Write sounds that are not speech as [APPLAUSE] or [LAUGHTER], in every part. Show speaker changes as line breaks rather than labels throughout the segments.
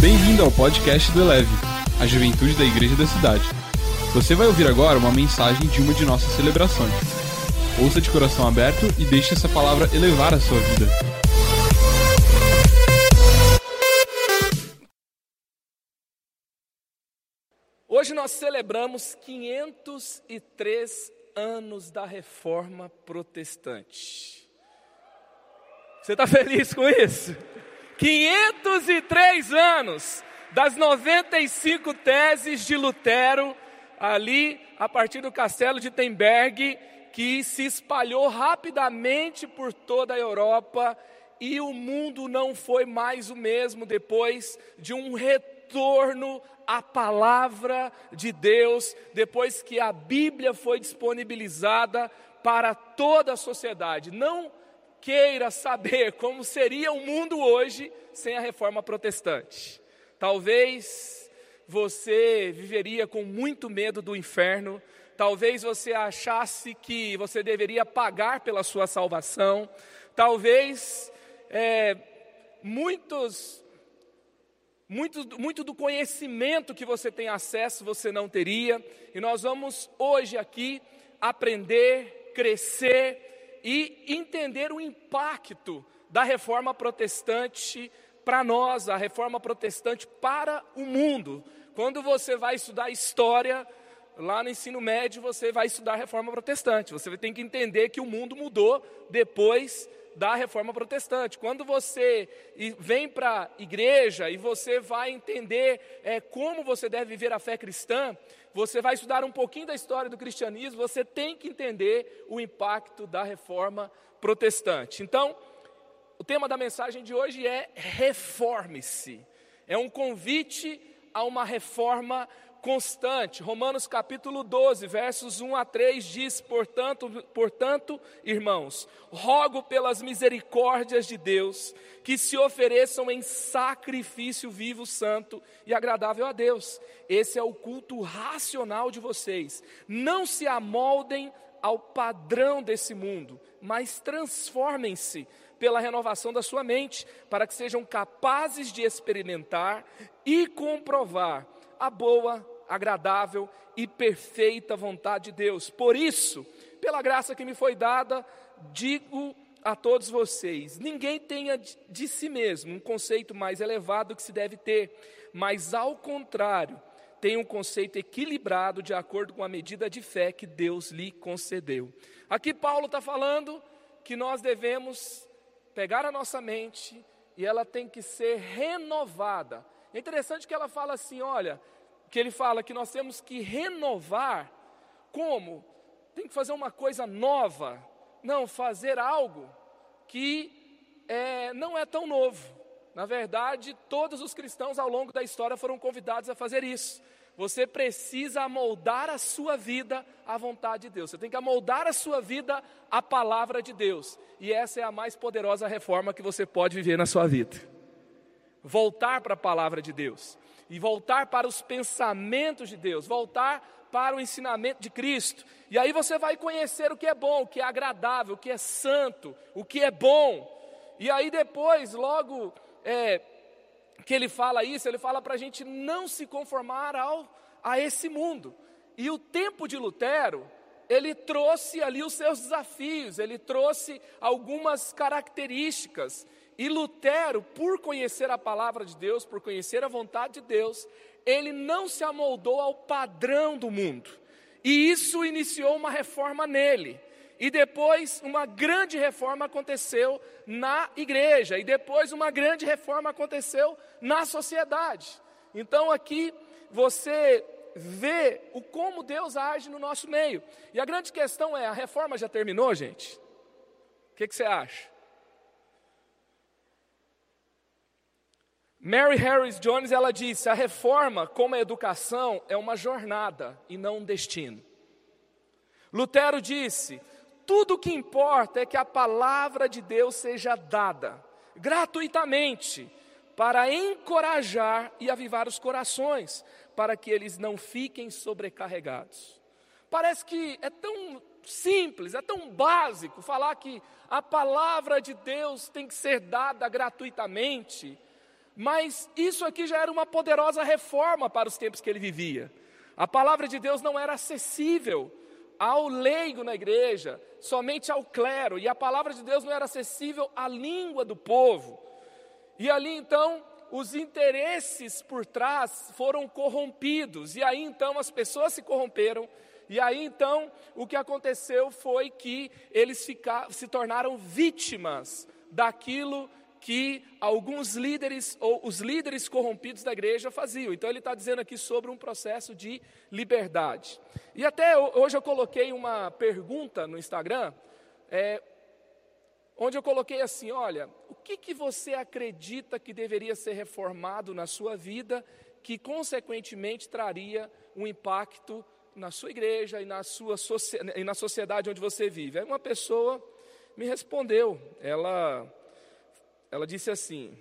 Bem-vindo ao podcast do Eleve, a juventude da igreja da cidade. Você vai ouvir agora uma mensagem de uma de nossas celebrações. Ouça de coração aberto e deixe essa palavra elevar a sua vida.
Hoje nós celebramos 503 anos da reforma protestante. Você está feliz com isso? 503 anos das 95 teses de Lutero, ali a partir do castelo de Temberg, que se espalhou rapidamente por toda a Europa e o mundo não foi mais o mesmo depois de um retorno à palavra de Deus, depois que a Bíblia foi disponibilizada para toda a sociedade. Não queira saber [LAUGHS] como seria o mundo hoje sem a reforma protestante. Talvez você viveria com muito medo do inferno, talvez você achasse que você deveria pagar pela sua salvação, talvez é, muitos, muito, muito do conhecimento que você tem acesso você não teria, e nós vamos hoje aqui aprender, crescer, e entender o impacto da reforma protestante para nós, a reforma protestante para o mundo. Quando você vai estudar história, lá no ensino médio, você vai estudar reforma protestante. Você tem que entender que o mundo mudou depois da reforma protestante. Quando você vem para a igreja e você vai entender é, como você deve viver a fé cristã, você vai estudar um pouquinho da história do cristianismo, você tem que entender o impacto da reforma protestante. Então, o tema da mensagem de hoje é reforme-se. É um convite a uma reforma constante. Romanos capítulo 12, versos 1 a 3 diz: "Portanto, portanto, irmãos, rogo pelas misericórdias de Deus que se ofereçam em sacrifício vivo, santo e agradável a Deus. Esse é o culto racional de vocês. Não se amoldem ao padrão desse mundo, mas transformem-se pela renovação da sua mente, para que sejam capazes de experimentar e comprovar a boa, agradável e perfeita vontade de Deus. Por isso, pela graça que me foi dada, digo a todos vocês: ninguém tenha de si mesmo um conceito mais elevado que se deve ter, mas ao contrário, tenha um conceito equilibrado de acordo com a medida de fé que Deus lhe concedeu. Aqui Paulo está falando que nós devemos pegar a nossa mente e ela tem que ser renovada é interessante que ela fala assim: olha, que ele fala que nós temos que renovar. Como? Tem que fazer uma coisa nova. Não, fazer algo que é, não é tão novo. Na verdade, todos os cristãos ao longo da história foram convidados a fazer isso. Você precisa amoldar a sua vida à vontade de Deus. Você tem que amoldar a sua vida à palavra de Deus. E essa é a mais poderosa reforma que você pode viver na sua vida voltar para a palavra de Deus e voltar para os pensamentos de Deus, voltar para o ensinamento de Cristo. E aí você vai conhecer o que é bom, o que é agradável, o que é santo, o que é bom. E aí depois, logo é, que ele fala isso, ele fala para a gente não se conformar ao, a esse mundo. E o tempo de Lutero, ele trouxe ali os seus desafios, ele trouxe algumas características e Lutero, por conhecer a palavra de Deus, por conhecer a vontade de Deus, ele não se amoldou ao padrão do mundo. E isso iniciou uma reforma nele. E depois uma grande reforma aconteceu na igreja. E depois uma grande reforma aconteceu na sociedade. Então aqui você vê o como Deus age no nosso meio. E a grande questão é: a reforma já terminou, gente? O que, que você acha? Mary Harris Jones ela disse: a reforma, como a educação, é uma jornada e não um destino. Lutero disse: tudo o que importa é que a palavra de Deus seja dada gratuitamente para encorajar e avivar os corações, para que eles não fiquem sobrecarregados. Parece que é tão simples, é tão básico falar que a palavra de Deus tem que ser dada gratuitamente Mas isso aqui já era uma poderosa reforma para os tempos que ele vivia. A palavra de Deus não era acessível ao leigo na igreja, somente ao clero, e a palavra de Deus não era acessível à língua do povo. E ali então, os interesses por trás foram corrompidos, e aí então as pessoas se corromperam, e aí então o que aconteceu foi que eles se tornaram vítimas daquilo que alguns líderes ou os líderes corrompidos da igreja faziam. Então ele está dizendo aqui sobre um processo de liberdade. E até hoje eu coloquei uma pergunta no Instagram, é, onde eu coloquei assim: olha, o que, que você acredita que deveria ser reformado na sua vida, que consequentemente traria um impacto na sua igreja e na, sua e na sociedade onde você vive? Aí uma pessoa me respondeu, ela ela disse assim: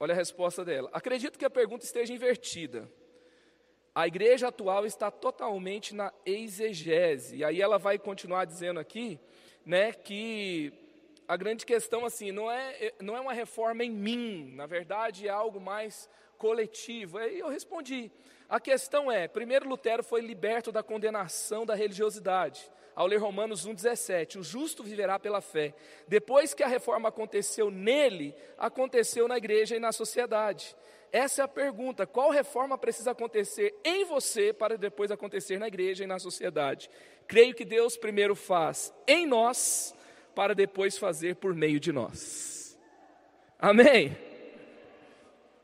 Olha a resposta dela. Acredito que a pergunta esteja invertida. A igreja atual está totalmente na exegese. E aí ela vai continuar dizendo aqui, né, que a grande questão assim, não é não é uma reforma em mim, na verdade é algo mais coletivo. Aí eu respondi. A questão é, primeiro Lutero foi liberto da condenação da religiosidade ao ler Romanos 1,17: o justo viverá pela fé. Depois que a reforma aconteceu nele, aconteceu na igreja e na sociedade. Essa é a pergunta: qual reforma precisa acontecer em você para depois acontecer na igreja e na sociedade? Creio que Deus primeiro faz em nós, para depois fazer por meio de nós. Amém?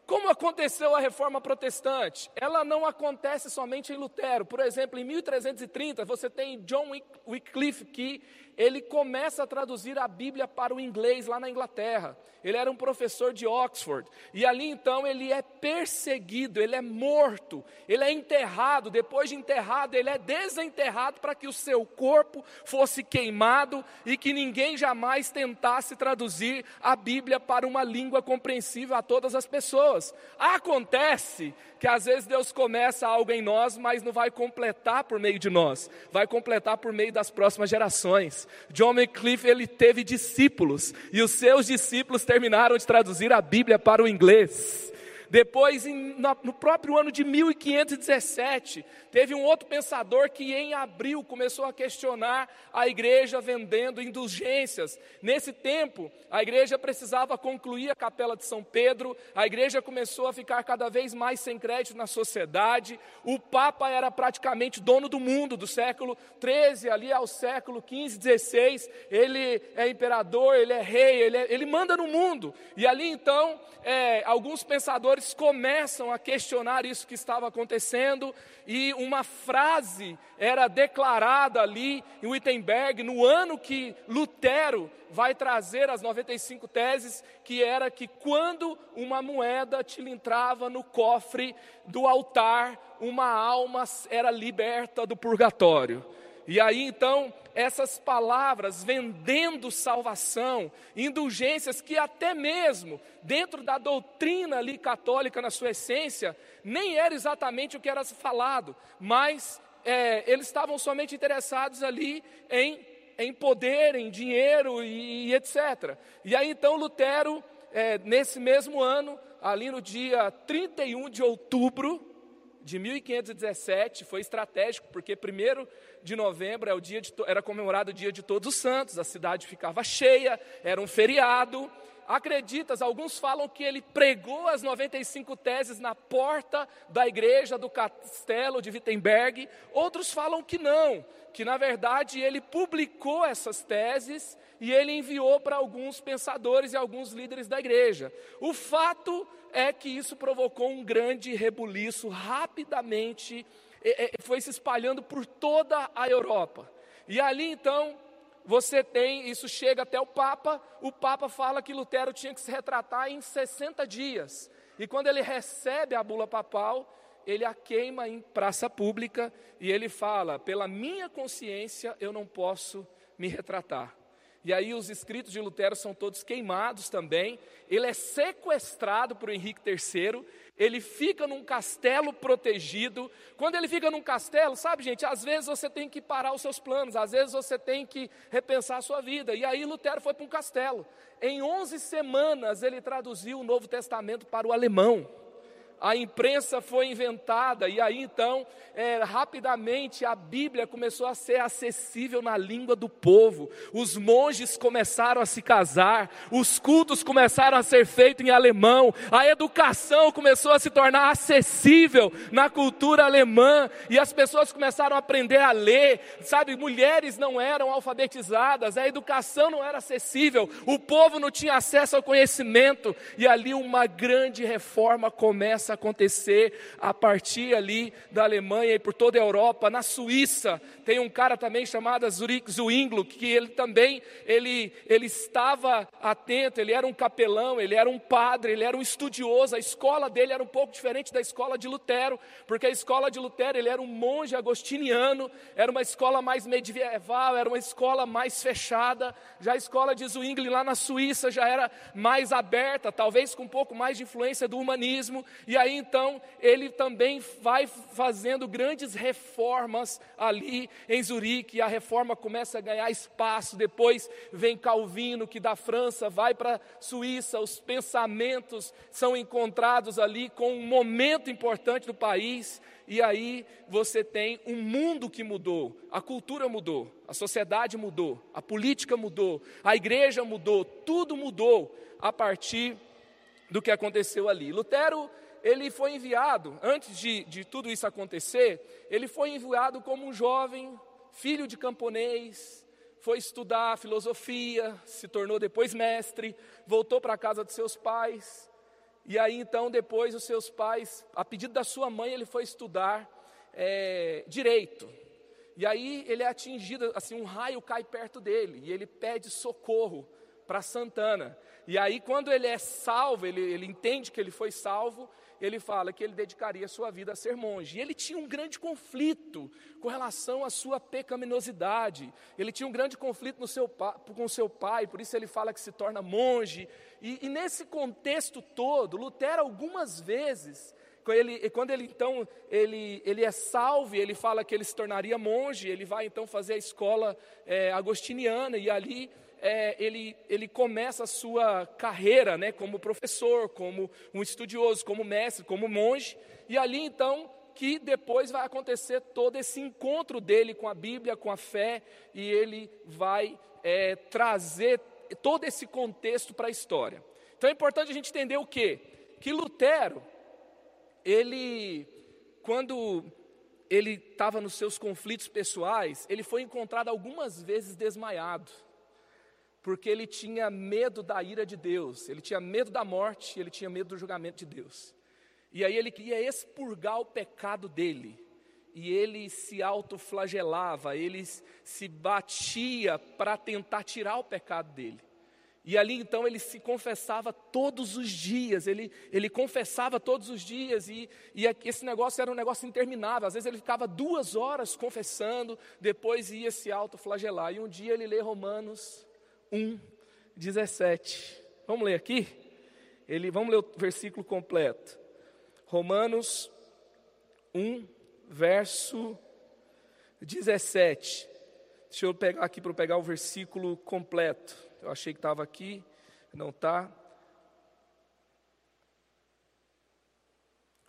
Como aconteceu a reforma protestante? Ela não acontece somente em Lutero. Por exemplo, em 1330, você tem John Wycliffe, que ele começa a traduzir a Bíblia para o inglês lá na Inglaterra. Ele era um professor de Oxford. E ali então ele é perseguido, ele é morto, ele é enterrado. Depois de enterrado, ele é desenterrado para que o seu corpo fosse queimado e que ninguém jamais tentasse traduzir a Bíblia para uma língua compreensível a todas as pessoas. Acontece que às vezes Deus começa algo em nós, mas não vai completar por meio de nós, vai completar por meio das próximas gerações. John Wycliffe, ele teve discípulos, e os seus discípulos terminaram de traduzir a Bíblia para o inglês. Depois, em, no próprio ano de 1517, teve um outro pensador que em abril começou a questionar a igreja vendendo indulgências. Nesse tempo, a igreja precisava concluir a capela de São Pedro, a igreja começou a ficar cada vez mais sem crédito na sociedade, o Papa era praticamente dono do mundo, do século 13 ali ao século 15, 16, ele é imperador, ele é rei, ele, é, ele manda no mundo. E ali então, é, alguns pensadores pastores começam a questionar isso que estava acontecendo, e uma frase era declarada ali em Wittenberg, no ano que Lutero vai trazer as 95 teses, que era que quando uma moeda tilintrava no cofre do altar, uma alma era liberta do purgatório. E aí então, essas palavras vendendo salvação, indulgências que até mesmo dentro da doutrina ali católica na sua essência, nem era exatamente o que era falado, mas é, eles estavam somente interessados ali em, em poder, em dinheiro e, e etc. E aí então Lutero, é, nesse mesmo ano, ali no dia 31 de outubro de 1517, foi estratégico, porque primeiro de novembro é o dia de, era comemorado o dia de Todos os Santos, a cidade ficava cheia, era um feriado. Acreditas, alguns falam que ele pregou as 95 teses na porta da igreja do castelo de Wittenberg, outros falam que não, que na verdade ele publicou essas teses e ele enviou para alguns pensadores e alguns líderes da igreja. O fato é que isso provocou um grande rebuliço rapidamente foi se espalhando por toda a Europa. E ali então, você tem, isso chega até o Papa, o Papa fala que Lutero tinha que se retratar em 60 dias. E quando ele recebe a bula papal, ele a queima em praça pública e ele fala: pela minha consciência eu não posso me retratar. E aí os escritos de Lutero são todos queimados também. Ele é sequestrado por Henrique III. Ele fica num castelo protegido. Quando ele fica num castelo, sabe, gente, às vezes você tem que parar os seus planos, às vezes você tem que repensar a sua vida. E aí Lutero foi para um castelo. Em 11 semanas ele traduziu o Novo Testamento para o alemão a imprensa foi inventada, e aí então, é, rapidamente, a Bíblia começou a ser acessível na língua do povo, os monges começaram a se casar, os cultos começaram a ser feitos em alemão, a educação começou a se tornar acessível na cultura alemã, e as pessoas começaram a aprender a ler, sabe, mulheres não eram alfabetizadas, a educação não era acessível, o povo não tinha acesso ao conhecimento, e ali uma grande reforma começa começa a acontecer a partir ali da Alemanha e por toda a Europa. Na Suíça tem um cara também chamado Zurich Zwingli, que ele também ele, ele estava atento, ele era um capelão, ele era um padre, ele era um estudioso. A escola dele era um pouco diferente da escola de Lutero, porque a escola de Lutero ele era um monge agostiniano, era uma escola mais medieval, era uma escola mais fechada. Já a escola de Zwingli lá na Suíça já era mais aberta, talvez com um pouco mais de influência do humanismo, e aí então ele também vai fazendo grandes reformas ali em Zurique, a reforma começa a ganhar espaço. Depois vem Calvino, que da França vai para a Suíça, os pensamentos são encontrados ali com um momento importante do país. E aí você tem um mundo que mudou, a cultura mudou, a sociedade mudou, a política mudou, a igreja mudou, tudo mudou a partir do que aconteceu ali. Lutero ele foi enviado, antes de, de tudo isso acontecer, ele foi enviado como um jovem, filho de camponês, foi estudar filosofia, se tornou depois mestre, voltou para a casa de seus pais, e aí então depois os seus pais, a pedido da sua mãe, ele foi estudar é, direito. E aí ele é atingido, assim, um raio cai perto dele, e ele pede socorro para Santana. E aí, quando ele é salvo, ele, ele entende que ele foi salvo, ele fala que ele dedicaria sua vida a ser monge. E ele tinha um grande conflito com relação à sua pecaminosidade. Ele tinha um grande conflito seu, com seu pai, por isso ele fala que se torna monge. E, e nesse contexto todo, Lutero algumas vezes ele, quando ele então ele, ele é salvo, ele fala que ele se tornaria monge, ele vai então fazer a escola é, agostiniana e ali é, ele, ele começa a sua carreira né, como professor, como um estudioso, como mestre, como monge, e ali então que depois vai acontecer todo esse encontro dele com a Bíblia, com a fé, e ele vai é, trazer todo esse contexto para a história. Então é importante a gente entender o quê? Que Lutero, ele, quando ele estava nos seus conflitos pessoais, ele foi encontrado algumas vezes desmaiado porque ele tinha medo da ira de Deus, ele tinha medo da morte, ele tinha medo do julgamento de Deus. E aí ele queria expurgar o pecado dele, e ele se autoflagelava, ele se batia para tentar tirar o pecado dele. E ali então ele se confessava todos os dias, ele, ele confessava todos os dias, e, e esse negócio era um negócio interminável. Às vezes ele ficava duas horas confessando, depois ia se autoflagelar. E um dia ele lê Romanos 1, 17. Vamos ler aqui? Ele, vamos ler o versículo completo. Romanos 1, verso 17. Deixa eu pegar aqui para pegar o versículo completo. Eu achei que estava aqui, não está.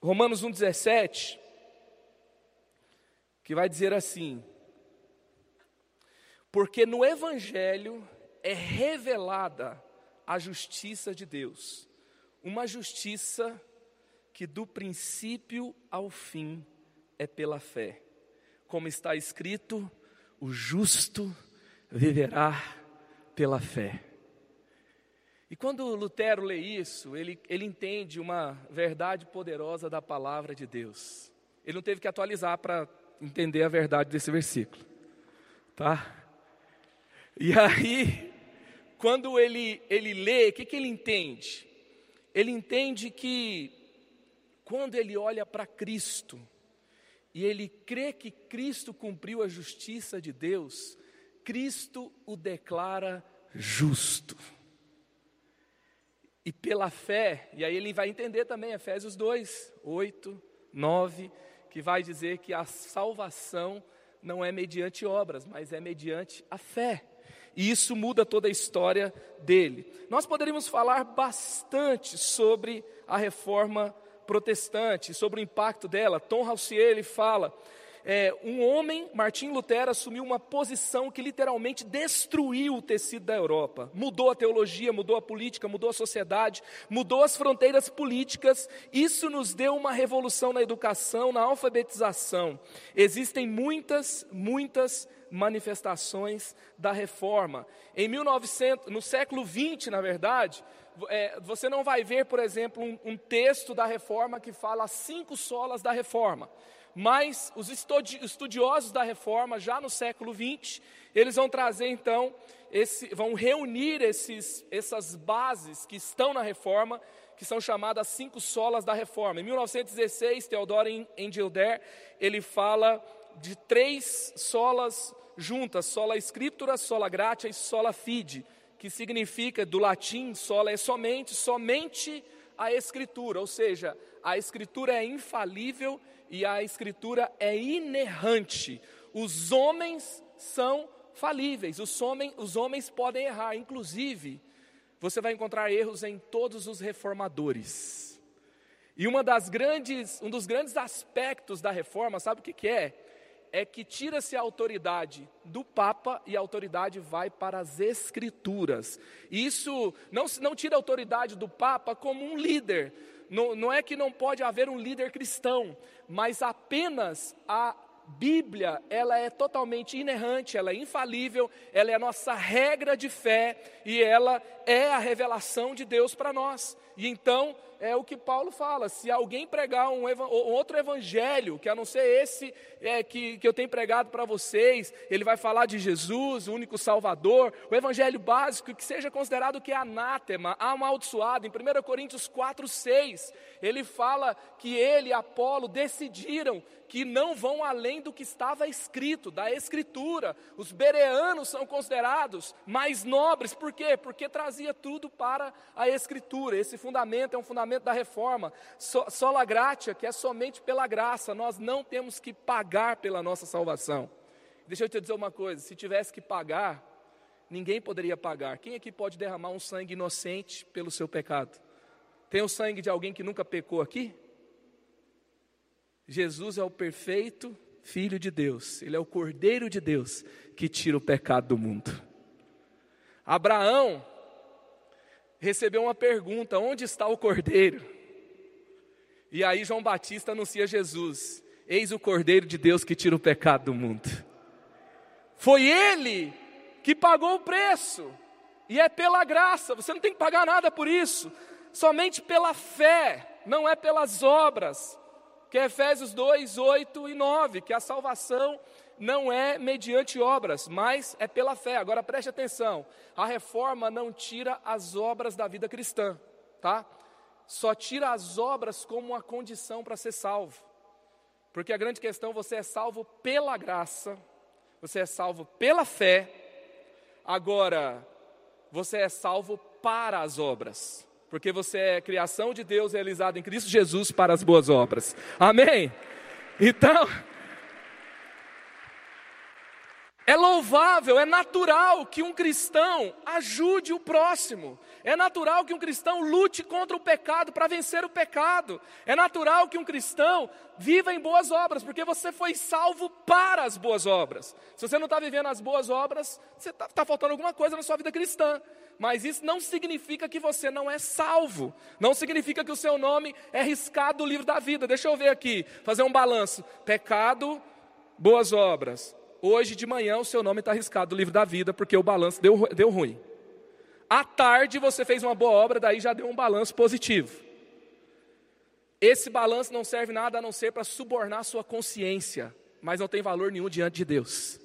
Romanos 1,17, que vai dizer assim: Porque no Evangelho é revelada a justiça de Deus, uma justiça que do princípio ao fim é pela fé. Como está escrito, o justo viverá pela fé. E quando Lutero lê isso, ele, ele entende uma verdade poderosa da palavra de Deus. Ele não teve que atualizar para entender a verdade desse versículo, tá? E aí, quando ele, ele lê, o que, que ele entende? Ele entende que quando ele olha para Cristo e ele crê que Cristo cumpriu a justiça de Deus, Cristo o declara justo. E pela fé, e aí ele vai entender também Efésios 2, 8, 9, que vai dizer que a salvação não é mediante obras, mas é mediante a fé. E isso muda toda a história dele. Nós poderíamos falar bastante sobre a reforma protestante, sobre o impacto dela. Tom Hausier ele fala é, um homem, Martim Lutero, assumiu uma posição que literalmente destruiu o tecido da Europa. Mudou a teologia, mudou a política, mudou a sociedade, mudou as fronteiras políticas. Isso nos deu uma revolução na educação, na alfabetização. Existem muitas, muitas manifestações da reforma. Em 1900, no século 20, na verdade, é, você não vai ver, por exemplo, um, um texto da reforma que fala as cinco solas da reforma. Mas os estudiosos da reforma, já no século XX, eles vão trazer então, esse, vão reunir esses, essas bases que estão na reforma, que são chamadas cinco solas da reforma. Em 1916, Theodor Engilder, ele fala de três solas juntas, sola scriptura, sola gratia e sola fide, que significa do latim sola é somente, somente a escritura, ou seja, a escritura é infalível e a escritura é inerrante. Os homens são falíveis, os, homens, os homens podem errar, inclusive, você vai encontrar erros em todos os reformadores. E uma das grandes, um dos grandes aspectos da reforma, sabe o que, que é? É que tira-se a autoridade do Papa e a autoridade vai para as Escrituras. Isso não, não tira a autoridade do Papa como um líder, não, não é que não pode haver um líder cristão, mas apenas a Bíblia, ela é totalmente inerrante, ela é infalível, ela é a nossa regra de fé e ela é a revelação de Deus para nós. E então, é o que Paulo fala: se alguém pregar um, um outro evangelho, que a não ser esse é, que, que eu tenho pregado para vocês, ele vai falar de Jesus, o único Salvador, o evangelho básico, que seja considerado que é anátema, amaldiçoado. Em 1 Coríntios 4, 6, ele fala que ele e Apolo decidiram que não vão além do que estava escrito, da Escritura. Os bereanos são considerados mais nobres, por quê? Porque trazia tudo para a Escritura. Esse fundamento é um fundamento da reforma. So, sola gratia, que é somente pela graça, nós não temos que pagar pela nossa salvação. Deixa eu te dizer uma coisa: se tivesse que pagar, ninguém poderia pagar. Quem aqui pode derramar um sangue inocente pelo seu pecado? Tem o sangue de alguém que nunca pecou aqui? Jesus é o perfeito Filho de Deus, ele é o Cordeiro de Deus que tira o pecado do mundo. Abraão recebeu uma pergunta: onde está o Cordeiro? E aí João Batista anuncia Jesus: Eis o Cordeiro de Deus que tira o pecado do mundo. Foi ele que pagou o preço, e é pela graça, você não tem que pagar nada por isso, somente pela fé, não é pelas obras que é Efésios 2, 8 e 9, que a salvação não é mediante obras, mas é pela fé. Agora preste atenção: a reforma não tira as obras da vida cristã, tá? Só tira as obras como uma condição para ser salvo. Porque a grande questão, você é salvo pela graça, você é salvo pela fé, agora, você é salvo para as obras porque você é criação de Deus realizada em Cristo Jesus para as boas obras. Amém? Então, é louvável, é natural que um cristão ajude o próximo. É natural que um cristão lute contra o pecado para vencer o pecado. É natural que um cristão viva em boas obras, porque você foi salvo para as boas obras. Se você não está vivendo as boas obras, você está tá faltando alguma coisa na sua vida cristã mas isso não significa que você não é salvo, não significa que o seu nome é riscado do livro da vida. Deixa eu ver aqui, fazer um balanço: pecado, boas obras. Hoje de manhã o seu nome está riscado do livro da vida, porque o balanço deu, deu ruim. À tarde você fez uma boa obra, daí já deu um balanço positivo. Esse balanço não serve nada a não ser para subornar sua consciência, mas não tem valor nenhum diante de Deus.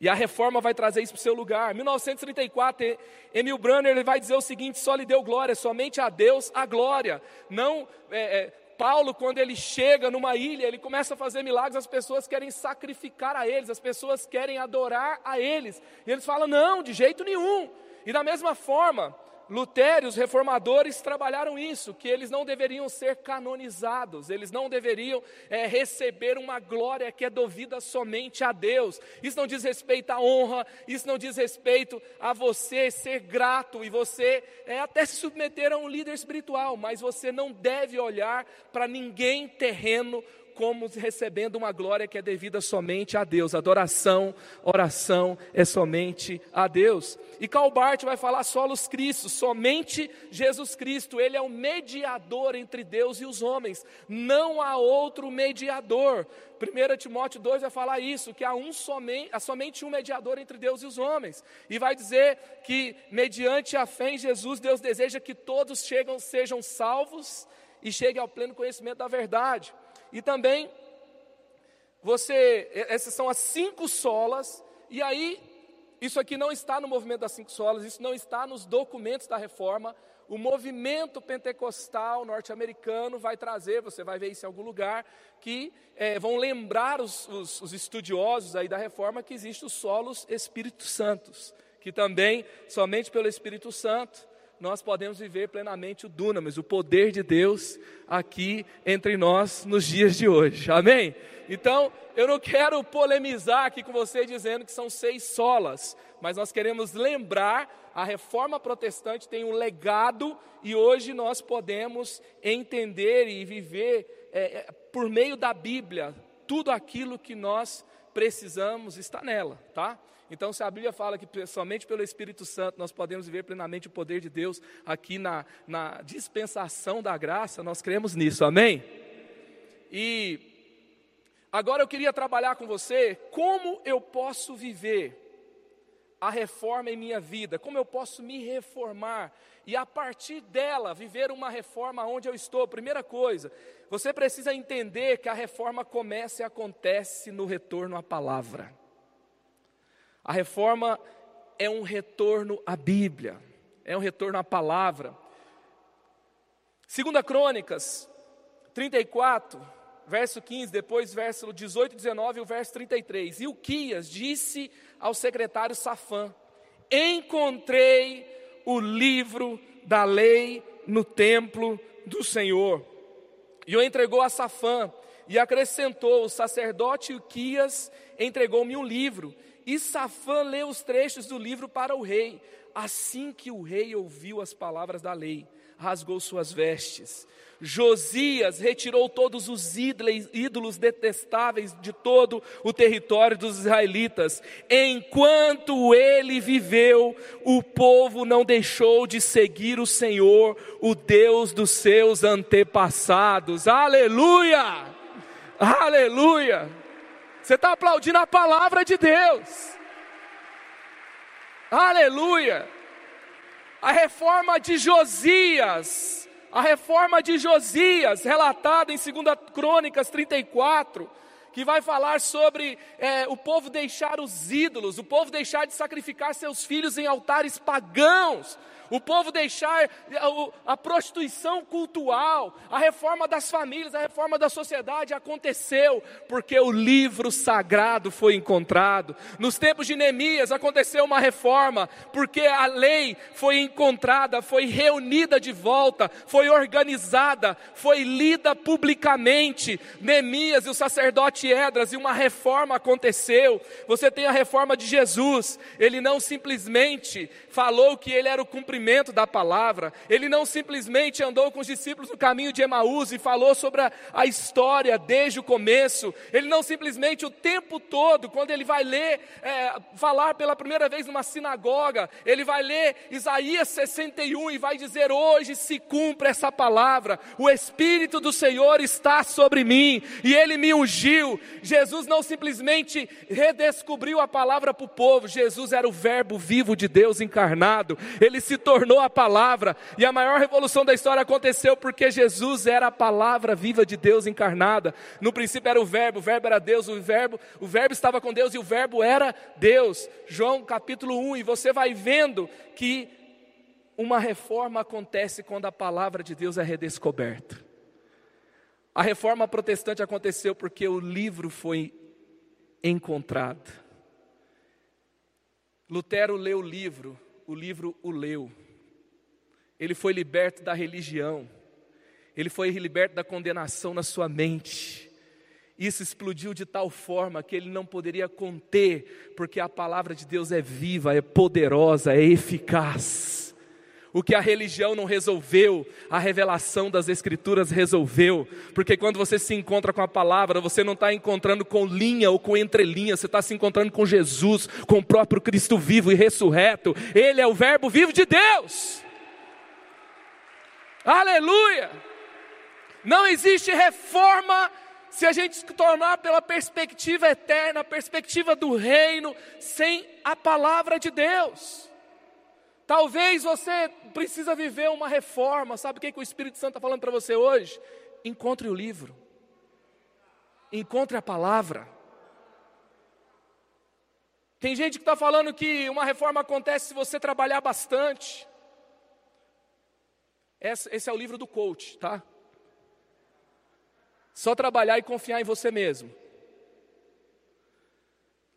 E a reforma vai trazer isso para o seu lugar. 1934, Emil Brunner ele vai dizer o seguinte: só lhe deu glória, somente a Deus a glória. Não, é, é, Paulo, quando ele chega numa ilha, ele começa a fazer milagres, as pessoas querem sacrificar a eles, as pessoas querem adorar a eles. E eles falam: não, de jeito nenhum. E da mesma forma, Lutero os reformadores trabalharam isso, que eles não deveriam ser canonizados, eles não deveriam é, receber uma glória que é devida somente a Deus. Isso não diz respeito à honra, isso não diz respeito a você ser grato e você é, até se submeter a um líder espiritual, mas você não deve olhar para ninguém terreno como recebendo uma glória que é devida somente a Deus. Adoração, oração é somente a Deus. E Calbart vai falar solos Cristo, somente Jesus Cristo. Ele é o mediador entre Deus e os homens. Não há outro mediador. 1 Timóteo 2 vai falar isso, que há, um somente, há somente um mediador entre Deus e os homens. E vai dizer que, mediante a fé em Jesus, Deus deseja que todos chegam, sejam salvos e cheguem ao pleno conhecimento da verdade. E também, você, essas são as cinco solas, e aí, isso aqui não está no movimento das cinco solas, isso não está nos documentos da reforma. O movimento pentecostal norte-americano vai trazer, você vai ver isso em algum lugar, que é, vão lembrar os, os, os estudiosos aí da reforma que existem os solos Espírito Santos, que também, somente pelo Espírito Santo, nós podemos viver plenamente o dunamis, o poder de Deus aqui entre nós nos dias de hoje. Amém? Então, eu não quero polemizar aqui com você dizendo que são seis solas, mas nós queremos lembrar a reforma protestante tem um legado e hoje nós podemos entender e viver é, é por meio da Bíblia tudo aquilo que nós precisamos está nela, tá? Então, se a Bíblia fala que somente pelo Espírito Santo nós podemos viver plenamente o poder de Deus aqui na, na dispensação da graça, nós cremos nisso, amém? E agora eu queria trabalhar com você como eu posso viver a reforma em minha vida, como eu posso me reformar e a partir dela viver uma reforma onde eu estou. Primeira coisa, você precisa entender que a reforma começa e acontece no retorno à palavra. A reforma é um retorno à Bíblia, é um retorno à palavra. Segunda Crônicas 34, verso 15, depois verso 18 e 19 e o verso 33. E o Quias disse ao secretário Safã: Encontrei o livro da lei no templo do Senhor. E o entregou a Safã e acrescentou: O sacerdote Uquias entregou-me um livro. E Safã leu os trechos do livro para o rei. Assim que o rei ouviu as palavras da lei, rasgou suas vestes. Josias retirou todos os ídolos detestáveis de todo o território dos israelitas. Enquanto ele viveu, o povo não deixou de seguir o Senhor, o Deus dos seus antepassados. Aleluia! Aleluia! Você está aplaudindo a palavra de Deus. Aleluia! A reforma de Josias, a reforma de Josias, relatada em 2 Crônicas 34, que vai falar sobre é, o povo deixar os ídolos, o povo deixar de sacrificar seus filhos em altares pagãos, o povo deixar a, prostituição cultural, a reforma das famílias, a reforma da sociedade aconteceu porque o livro sagrado foi encontrado. Nos tempos de Neemias aconteceu uma reforma porque a lei foi encontrada, foi reunida de volta, foi organizada, foi lida publicamente. Neemias e o sacerdote Edras e uma reforma aconteceu. Você tem a reforma de Jesus. Ele não simplesmente falou que ele era o cumprimento cumprimento da palavra. Ele não simplesmente andou com os discípulos no caminho de Emaús e falou sobre a, a história desde o começo. Ele não simplesmente o tempo todo, quando ele vai ler, é, falar pela primeira vez numa sinagoga, ele vai ler Isaías 61 e vai dizer: Hoje se cumpre essa palavra, o Espírito do Senhor está sobre mim e ele me ungiu. Jesus não simplesmente redescobriu a palavra para o povo, Jesus era o Verbo vivo de Deus encarnado, ele se tornou a palavra, e a maior revolução da história aconteceu porque Jesus era a palavra viva de Deus encarnada. No princípio era o verbo, o verbo era Deus, o verbo, o verbo estava com Deus e o verbo era Deus. João capítulo 1, e você vai vendo que uma reforma acontece quando a palavra de Deus é redescoberta. A reforma protestante aconteceu porque o livro foi encontrado. Lutero leu o livro, o livro o leu. Ele foi liberto da religião. Ele foi liberto da condenação na sua mente. Isso explodiu de tal forma que ele não poderia conter, porque a palavra de Deus é viva, é poderosa, é eficaz. O que a religião não resolveu, a revelação das Escrituras resolveu. Porque quando você se encontra com a palavra, você não está encontrando com linha ou com entrelinha, você está se encontrando com Jesus, com o próprio Cristo vivo e ressurreto. Ele é o Verbo vivo de Deus. Aleluia! Não existe reforma se a gente tornar pela perspectiva eterna, a perspectiva do reino, sem a palavra de Deus. Talvez você precisa viver uma reforma. Sabe o que, que o Espírito Santo está falando para você hoje? Encontre o livro. Encontre a palavra. Tem gente que está falando que uma reforma acontece se você trabalhar bastante. Esse, esse é o livro do coach, tá? Só trabalhar e confiar em você mesmo.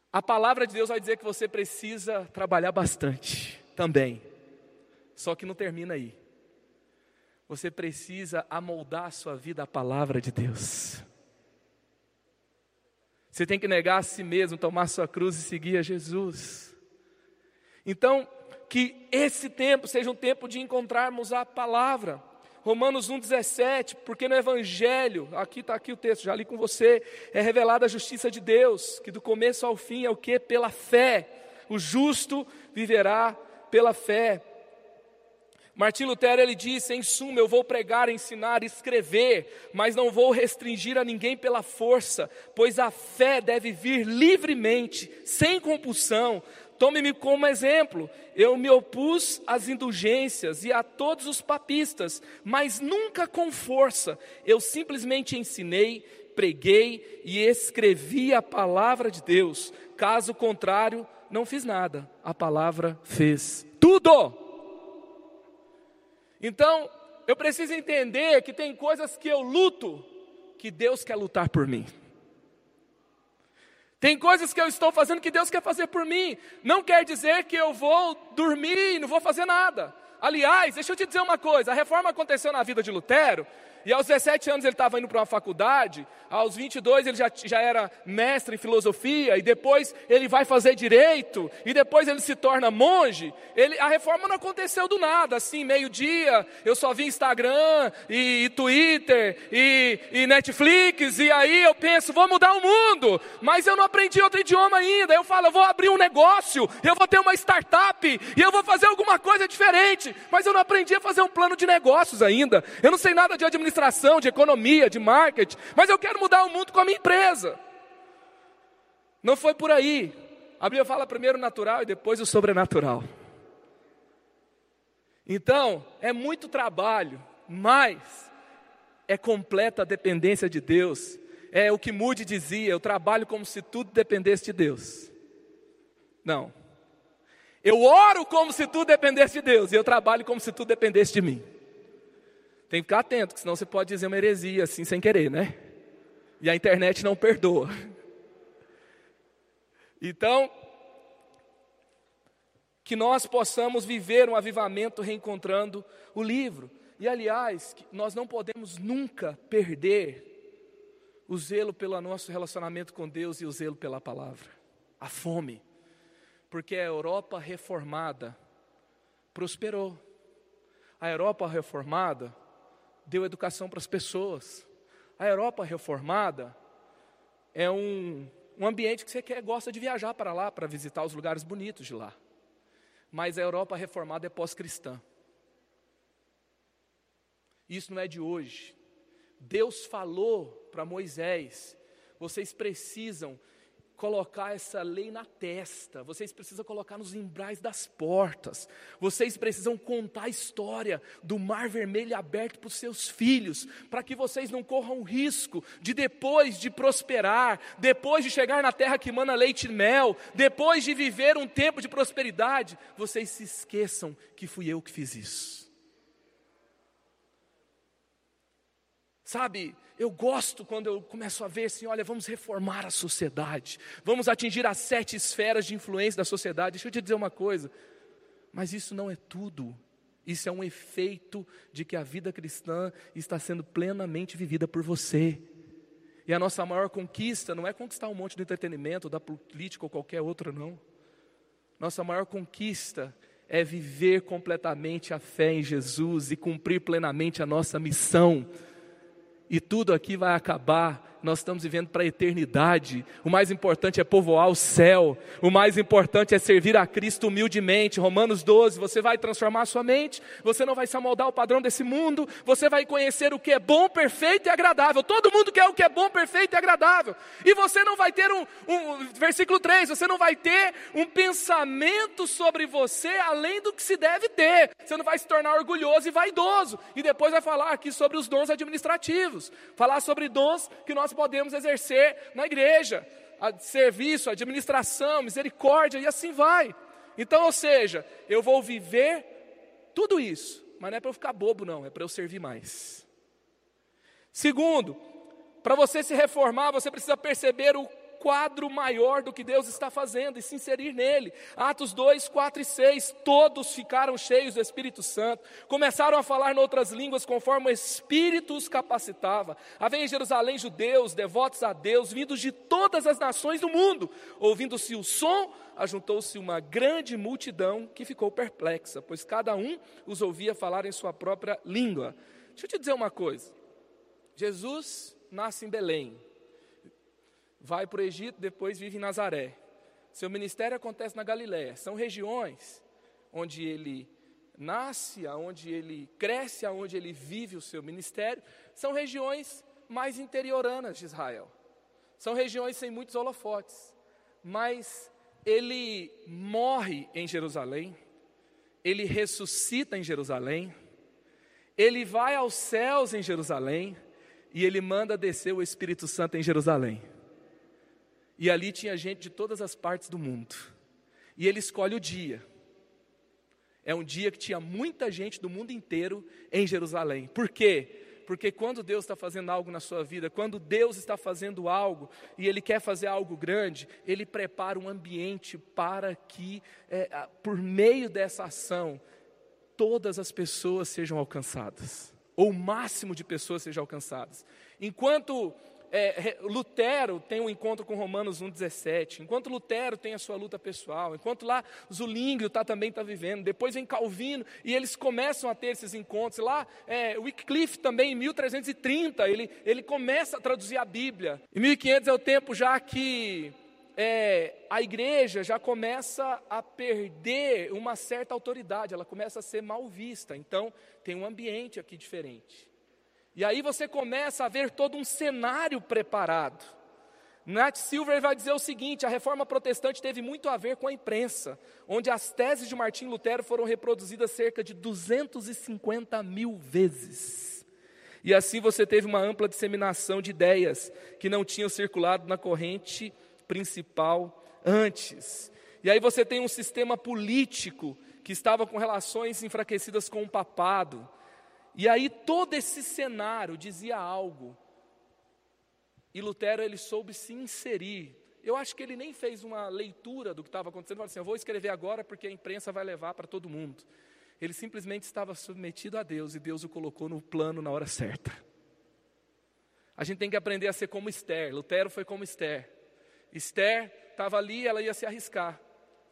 A palavra de Deus vai dizer que você precisa trabalhar bastante também. Só que não termina aí. Você precisa amoldar a sua vida à palavra de Deus. Você tem que negar a si mesmo, tomar sua cruz e seguir a Jesus. Então, que esse tempo seja um tempo de encontrarmos a palavra. Romanos 1,17, porque no Evangelho, aqui está aqui o texto, já li com você, é revelada a justiça de Deus, que do começo ao fim é o que? Pela fé. O justo viverá pela fé. Martim Lutero ele disse: em suma, eu vou pregar, ensinar, escrever, mas não vou restringir a ninguém pela força, pois a fé deve vir livremente, sem compulsão. Tome-me como exemplo. Eu me opus às indulgências e a todos os papistas, mas nunca com força. Eu simplesmente ensinei, preguei e escrevi a palavra de Deus. Caso contrário, não fiz nada. A palavra fez tudo. Então, eu preciso entender que tem coisas que eu luto, que Deus quer lutar por mim. Tem coisas que eu estou fazendo que Deus quer fazer por mim. Não quer dizer que eu vou dormir e não vou fazer nada. Aliás, deixa eu te dizer uma coisa: a reforma aconteceu na vida de Lutero, e aos 17 anos ele estava indo para uma faculdade, aos 22 ele já, já era mestre em filosofia, e depois ele vai fazer direito, e depois ele se torna monge. Ele, a reforma não aconteceu do nada, assim, meio-dia, eu só vi Instagram, e, e Twitter, e, e, Netflix, e aí eu penso, vou mudar o mundo, mas eu não aprendi outro idioma ainda. Eu falo, eu vou abrir um negócio, eu vou ter uma startup, e eu vou fazer alguma coisa diferente, mas eu não aprendi a fazer um plano de negócios ainda. Eu não sei nada de administração administração, de economia, de marketing, mas eu quero mudar o mundo com a minha empresa. Não foi por aí. A Bíblia fala primeiro o natural e depois o sobrenatural. Então, é muito trabalho, mas é completa a dependência de Deus. É o que Moody dizia: eu trabalho como se tudo dependesse de Deus. Não. Eu oro como se tudo dependesse de Deus, e eu trabalho como se tudo dependesse de mim. Tem que ficar atento, senão você pode dizer uma heresia assim sem querer, né? E a internet não perdoa. [LAUGHS] Então, que nós possamos viver um avivamento reencontrando o livro. E aliás, nós não podemos nunca perder o zelo pelo nosso relacionamento com Deus e o zelo pela palavra. A fome. Porque a Europa reformada prosperou. A Europa reformada deu educação para as pessoas. A Europa reformada é um, um ambiente que você quer, gosta de viajar para lá, para visitar os lugares bonitos de lá. Mas a Europa reformada é pós-cristã. Isso não é de hoje. Deus falou para Moisés: vocês precisam colocar essa lei na testa, vocês precisam colocar nos embrais das portas, vocês precisam contar a história do mar vermelho aberto para os seus filhos, para que vocês não corram o risco de depois de prosperar, depois de chegar na terra que mana leite e mel, depois de viver um tempo de prosperidade, vocês se esqueçam que fui eu que fiz isso. Sabe, eu gosto quando eu começo a ver assim: olha, vamos reformar a sociedade, vamos atingir as sete esferas de influência da sociedade. Deixa eu te dizer uma coisa: Mas isso não é tudo. Isso é um efeito de que a vida cristã está sendo plenamente vivida por você. E a nossa maior conquista não é conquistar um monte de entretenimento, da política ou qualquer outra, não. Nossa maior conquista é viver completamente a fé em Jesus e cumprir plenamente a nossa missão. E tudo aqui vai acabar nós estamos vivendo para a eternidade. O mais importante é povoar o céu. O mais importante é servir a Cristo humildemente. Romanos 12, você vai transformar a sua mente, você não vai se amoldar ao padrão desse mundo, você vai conhecer o que é bom, perfeito e agradável. Todo mundo quer o que é bom, perfeito e agradável. E você não vai ter um, um versículo 3, você não vai ter um pensamento sobre você além do que se deve ter. Você não vai se tornar orgulhoso e vaidoso. E depois vai falar aqui sobre os dons administrativos, falar sobre dons que nós nós podemos exercer na igreja, a serviço, administração, misericórdia e assim vai. Então, ou seja, eu vou viver tudo isso, mas não é para eu ficar bobo, não, é para eu servir mais. Segundo, para você se reformar, você precisa perceber o quadro maior do que Deus está fazendo e se inserir nele. Atos 2, 4 e 6, todos ficaram cheios do Espírito Santo, começaram a falar em outras línguas conforme o Espírito os capacitava. Havia em Jerusalém judeus, devotos a Deus, vindos de todas as nações do mundo. Ouvindo-se o som, ajuntou-se uma grande multidão que ficou perplexa, pois cada um os ouvia falar em sua própria língua. Deixa eu te dizer uma coisa. Jesus nasce em Belém, vai para o Egito, depois vive em Nazaré. Seu ministério acontece na Galiléia. São regiões onde ele nasce, aonde ele cresce, aonde ele vive o seu ministério. São regiões mais interioranas de Israel. São regiões sem muitos holofotes. Mas ele morre em Jerusalém, ele ressuscita em Jerusalém, ele vai aos céus em Jerusalém e ele manda descer o Espírito Santo em Jerusalém. E ali tinha gente de todas as partes do mundo. E ele escolhe o dia. É um dia que tinha muita gente do mundo inteiro em Jerusalém. Por quê? Porque quando Deus está fazendo algo na sua vida, quando Deus está fazendo algo e Ele quer fazer algo grande, Ele prepara um ambiente para que, é, por meio dessa ação, todas as pessoas sejam alcançadas, ou o máximo de pessoas sejam alcançadas. Enquanto é, Lutero tem um encontro com Romanos 1,17, enquanto Lutero tem a sua luta pessoal, enquanto lá Zulingro tá, também está vivendo, depois vem Calvino e eles começam a ter esses encontros. Lá, é, Wycliffe também, em 1330, ele, ele começa a traduzir a Bíblia. Em 1500 é o tempo já que é, a igreja já começa a perder uma certa autoridade, ela começa a ser mal vista. Então, tem um ambiente aqui diferente. E aí você começa a ver todo um cenário preparado. Nat Silver vai dizer o seguinte: a reforma protestante teve muito a ver com a imprensa, onde as teses de Martim Lutero foram reproduzidas cerca de 250 mil vezes. E assim você teve uma ampla disseminação de ideias que não tinham circulado na corrente principal antes. E aí você tem um sistema político que estava com relações enfraquecidas com o papado, e aí todo esse cenário dizia algo. E Lutero ele soube se inserir. Eu acho que ele nem fez uma leitura do que estava acontecendo, falou assim: "Eu vou escrever agora porque a imprensa vai levar para todo mundo". Ele simplesmente estava submetido a Deus e Deus o colocou no plano na hora certa. A gente tem que aprender a ser como Esther. Lutero foi como Esther. Esther estava ali, ela ia se arriscar.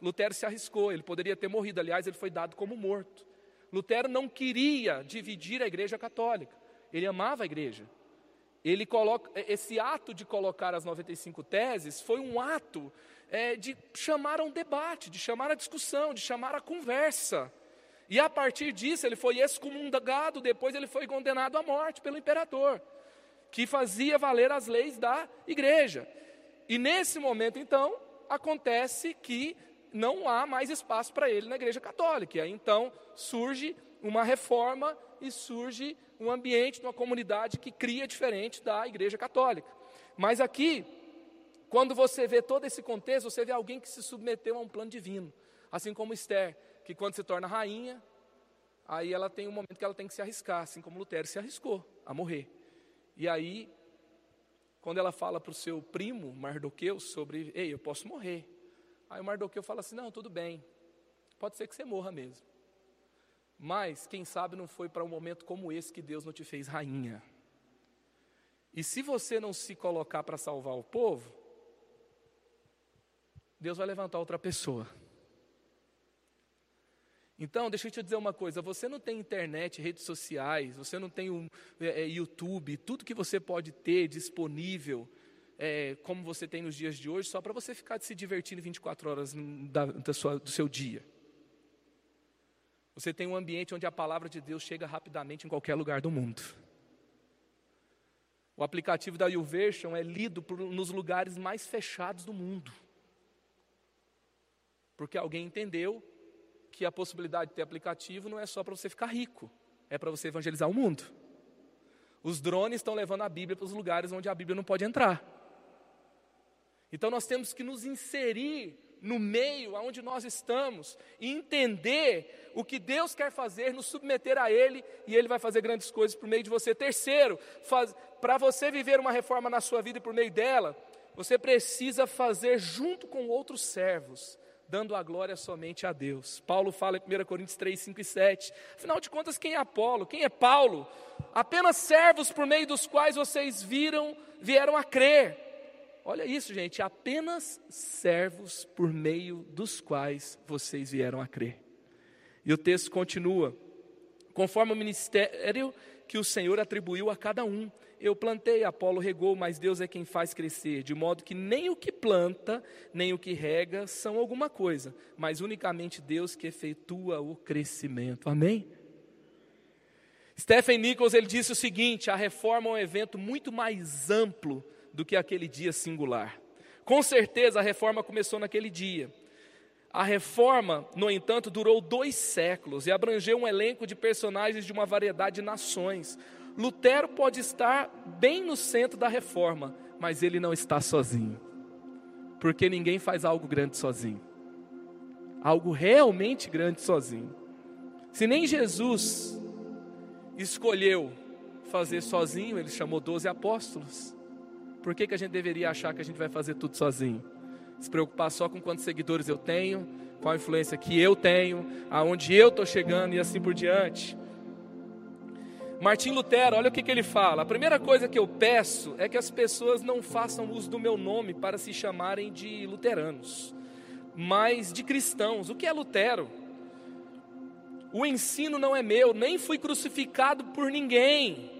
Lutero se arriscou, ele poderia ter morrido, aliás, ele foi dado como morto. Lutero não queria dividir a igreja católica, ele amava a igreja. Ele coloca, esse ato de colocar as 95 teses foi um ato é, de chamar a um debate, de chamar a discussão, de chamar a conversa. E a partir disso ele foi excomungado, depois ele foi condenado à morte pelo imperador, que fazia valer as leis da igreja. E nesse momento, então, acontece que não há mais espaço para ele na Igreja Católica. E aí então surge uma reforma e surge um ambiente, uma comunidade que cria diferente da Igreja Católica. Mas aqui, quando você vê todo esse contexto, você vê alguém que se submeteu a um plano divino, assim como Esther, que quando se torna rainha, aí ela tem um momento que ela tem que se arriscar, assim como Lutero se arriscou a morrer. E aí, quando ela fala para o seu primo Mardoqueu sobre, ei, eu posso morrer, Aí o Mardoqueu fala assim: não, tudo bem, Pode ser que você morra mesmo. Mas, quem sabe não foi para um momento como esse que Deus não te fez rainha. E se você não se colocar para salvar o povo, Deus vai levantar outra pessoa. Então, deixa eu te dizer uma coisa: você não tem internet, redes sociais, você não tem um, é, é, YouTube, tudo que você pode ter disponível, é, como você tem nos dias de hoje, só para você ficar se divertindo 24 horas da, da sua, do seu dia. Você tem um ambiente onde a palavra de Deus chega rapidamente em qualquer lugar do mundo. O aplicativo da YouVersion é lido por, nos lugares mais fechados do mundo. Porque alguém entendeu que a possibilidade de ter aplicativo não é só para você ficar rico, é para você evangelizar o mundo. Os drones estão levando a Bíblia para os lugares onde a Bíblia não pode entrar. Então nós temos que nos inserir no meio aonde nós estamos e entender o que Deus quer fazer, nos submeter a Ele e Ele vai fazer grandes coisas por meio de você. Terceiro, para você viver uma reforma na sua vida e por meio dela, você precisa fazer junto com outros servos dando a glória somente a Deus. Paulo fala em 1 Coríntios 3, 5 e 7. Afinal de contas, quem é Apolo? Quem é Paulo? Apenas servos por meio dos quais vocês viram, vieram a crer. Olha isso, gente, apenas servos por meio dos quais vocês vieram a crer. E o texto continua: conforme o ministério que o Senhor atribuiu a cada um. Eu plantei, Apolo regou, mas Deus é quem faz crescer, de modo que nem o que planta, nem o que rega são alguma coisa, mas unicamente Deus que efetua o crescimento. Amém? Stephen Nichols ele disse o seguinte: a reforma é um evento muito mais amplo do que aquele dia singular. Com certeza a reforma começou naquele dia. A reforma, no entanto, durou dois séculos e abrangeu um elenco de personagens de uma variedade de nações. Lutero pode estar bem no centro da reforma, mas ele não está sozinho. Porque ninguém faz algo grande sozinho. Algo realmente grande sozinho. Se nem Jesus escolheu fazer sozinho, ele chamou doze apóstolos. Por que, que a gente deveria achar que a gente vai fazer tudo sozinho? Se preocupar só com quantos seguidores eu tenho, qual a influência que eu tenho, aonde eu estou chegando e assim por diante. Martim Lutero, olha o que, que ele fala. A primeira coisa que eu peço é que as pessoas não façam uso do meu nome para se chamarem de luteranos, mas de cristãos. O que é Lutero? O ensino não é meu, nem fui crucificado por ninguém.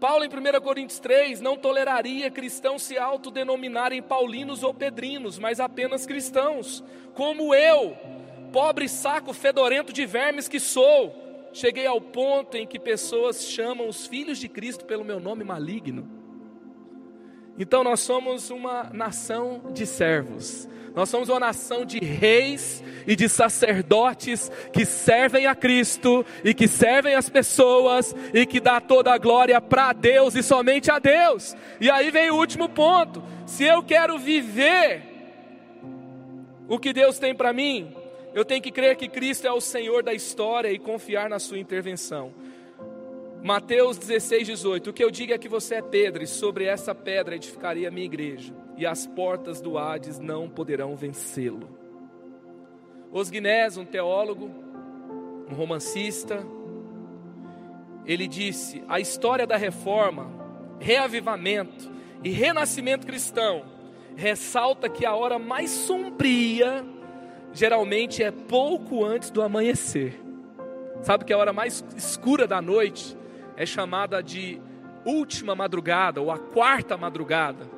Paulo, em 1 Coríntios 3, não toleraria cristãos se autodenominarem paulinos ou pedrinos, mas apenas cristãos, como eu, pobre saco fedorento de vermes que sou cheguei ao ponto em que pessoas chamam os filhos de Cristo pelo meu nome maligno. Então nós somos uma nação de servos. Nós somos uma nação de reis e de sacerdotes que servem a Cristo e que servem as pessoas e que dá toda a glória para Deus e somente a Deus. E aí vem o último ponto. Se eu quero viver o que Deus tem para mim, eu tenho que crer que Cristo é o Senhor da história e confiar na sua intervenção. Mateus 16, 18. O que eu digo é que você é pedra, e sobre essa pedra edificaria a minha igreja, e as portas do Hades não poderão vencê-lo. Osguinés, um teólogo, um romancista, ele disse: a história da reforma, reavivamento e renascimento cristão ressalta que a hora mais sombria geralmente é pouco antes do amanhecer. Sabe que a hora mais escura da noite é chamada de última madrugada ou a quarta madrugada.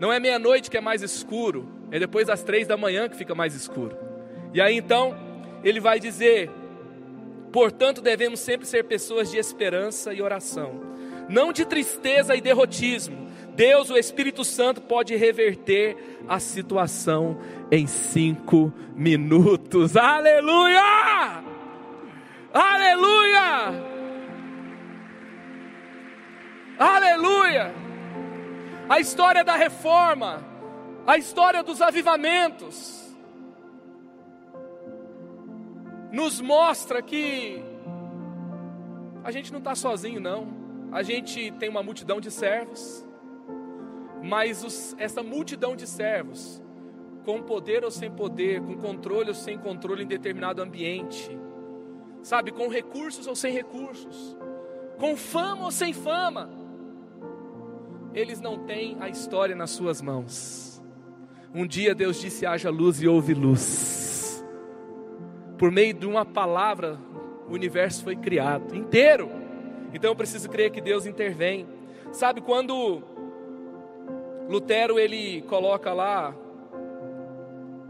Não é meia-noite que é mais escuro, é depois das três da manhã que fica mais escuro. E aí então ele vai dizer: portanto devemos sempre ser pessoas de esperança e oração, não de tristeza e derrotismo. Deus, o Espírito Santo, pode reverter a situação em cinco minutos. Aleluia! Aleluia! Aleluia! A história da reforma, a história dos avivamentos, nos mostra que a gente não está sozinho, não. A gente tem uma multidão de servos, mas os, essa multidão de servos com poder ou sem poder, com controle ou sem controle em determinado ambiente, sabe, com recursos ou sem recursos, com fama ou sem fama, eles não têm a história nas suas mãos. Um dia Deus disse: haja luz e houve luz. Por meio de uma palavra, o universo foi criado inteiro. Então eu preciso crer que Deus intervém. Sabe quando Lutero ele coloca lá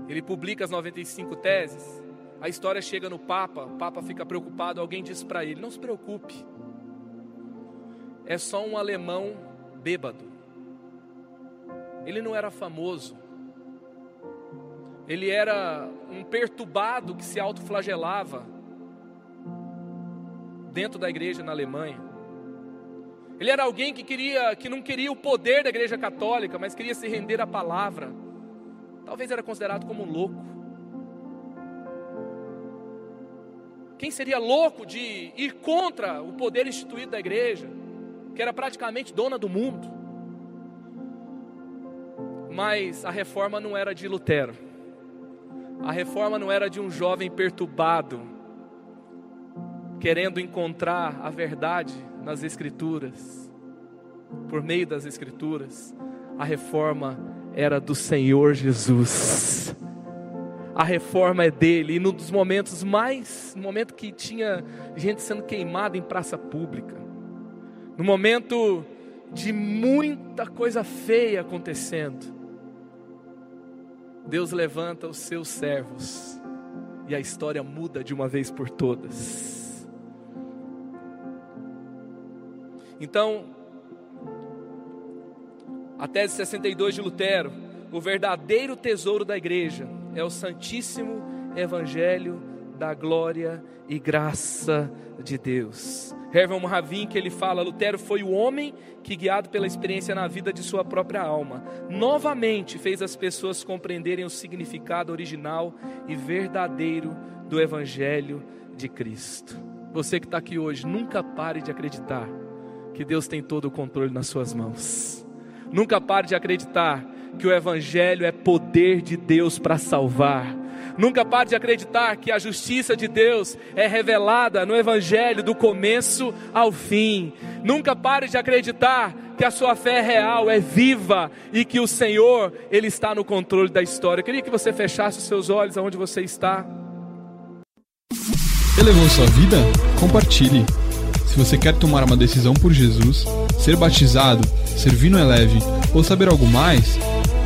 ele publica as 95 teses. A história chega no Papa, o Papa fica preocupado. Alguém diz para ele: Não se preocupe, é só um alemão bêbado. Ele não era famoso, ele era um perturbado que se autoflagelava dentro da igreja na Alemanha. Ele era alguém que queria, que não queria o poder da igreja católica, mas queria se render à palavra. Talvez era considerado como um louco. Quem seria louco de ir contra o poder instituído da igreja, que era praticamente dona do mundo? Mas a reforma não era de Lutero. A reforma não era de um jovem perturbado, querendo encontrar a verdade nas Escrituras, por meio das Escrituras. A reforma era do Senhor Jesus. A reforma é dele, e num dos momentos mais, no momento que tinha gente sendo queimada em praça pública, no momento de muita coisa feia acontecendo, Deus levanta os seus servos e a história muda de uma vez por todas. Então, a tese 62 de Lutero, o verdadeiro tesouro da igreja é o Santíssimo Evangelho da glória e graça de Deus. Herman Ravin que ele fala, Lutero foi o homem que guiado pela experiência na vida de sua própria alma, novamente fez as pessoas compreenderem o significado original e verdadeiro do evangelho de Cristo. Você que está aqui hoje, nunca pare de acreditar que Deus tem todo o controle nas suas mãos. Nunca pare de acreditar que o Evangelho é poder de Deus para salvar. Nunca pare de acreditar que a justiça de Deus é revelada no Evangelho do começo ao fim. Nunca pare de acreditar que a sua fé é real, é viva e que o Senhor, Ele está no controle da história. Eu queria que você fechasse os seus olhos aonde você está.
Elevou sua vida? Compartilhe. Se você quer tomar uma decisão por Jesus, ser batizado, servir no Eleve ou saber algo mais,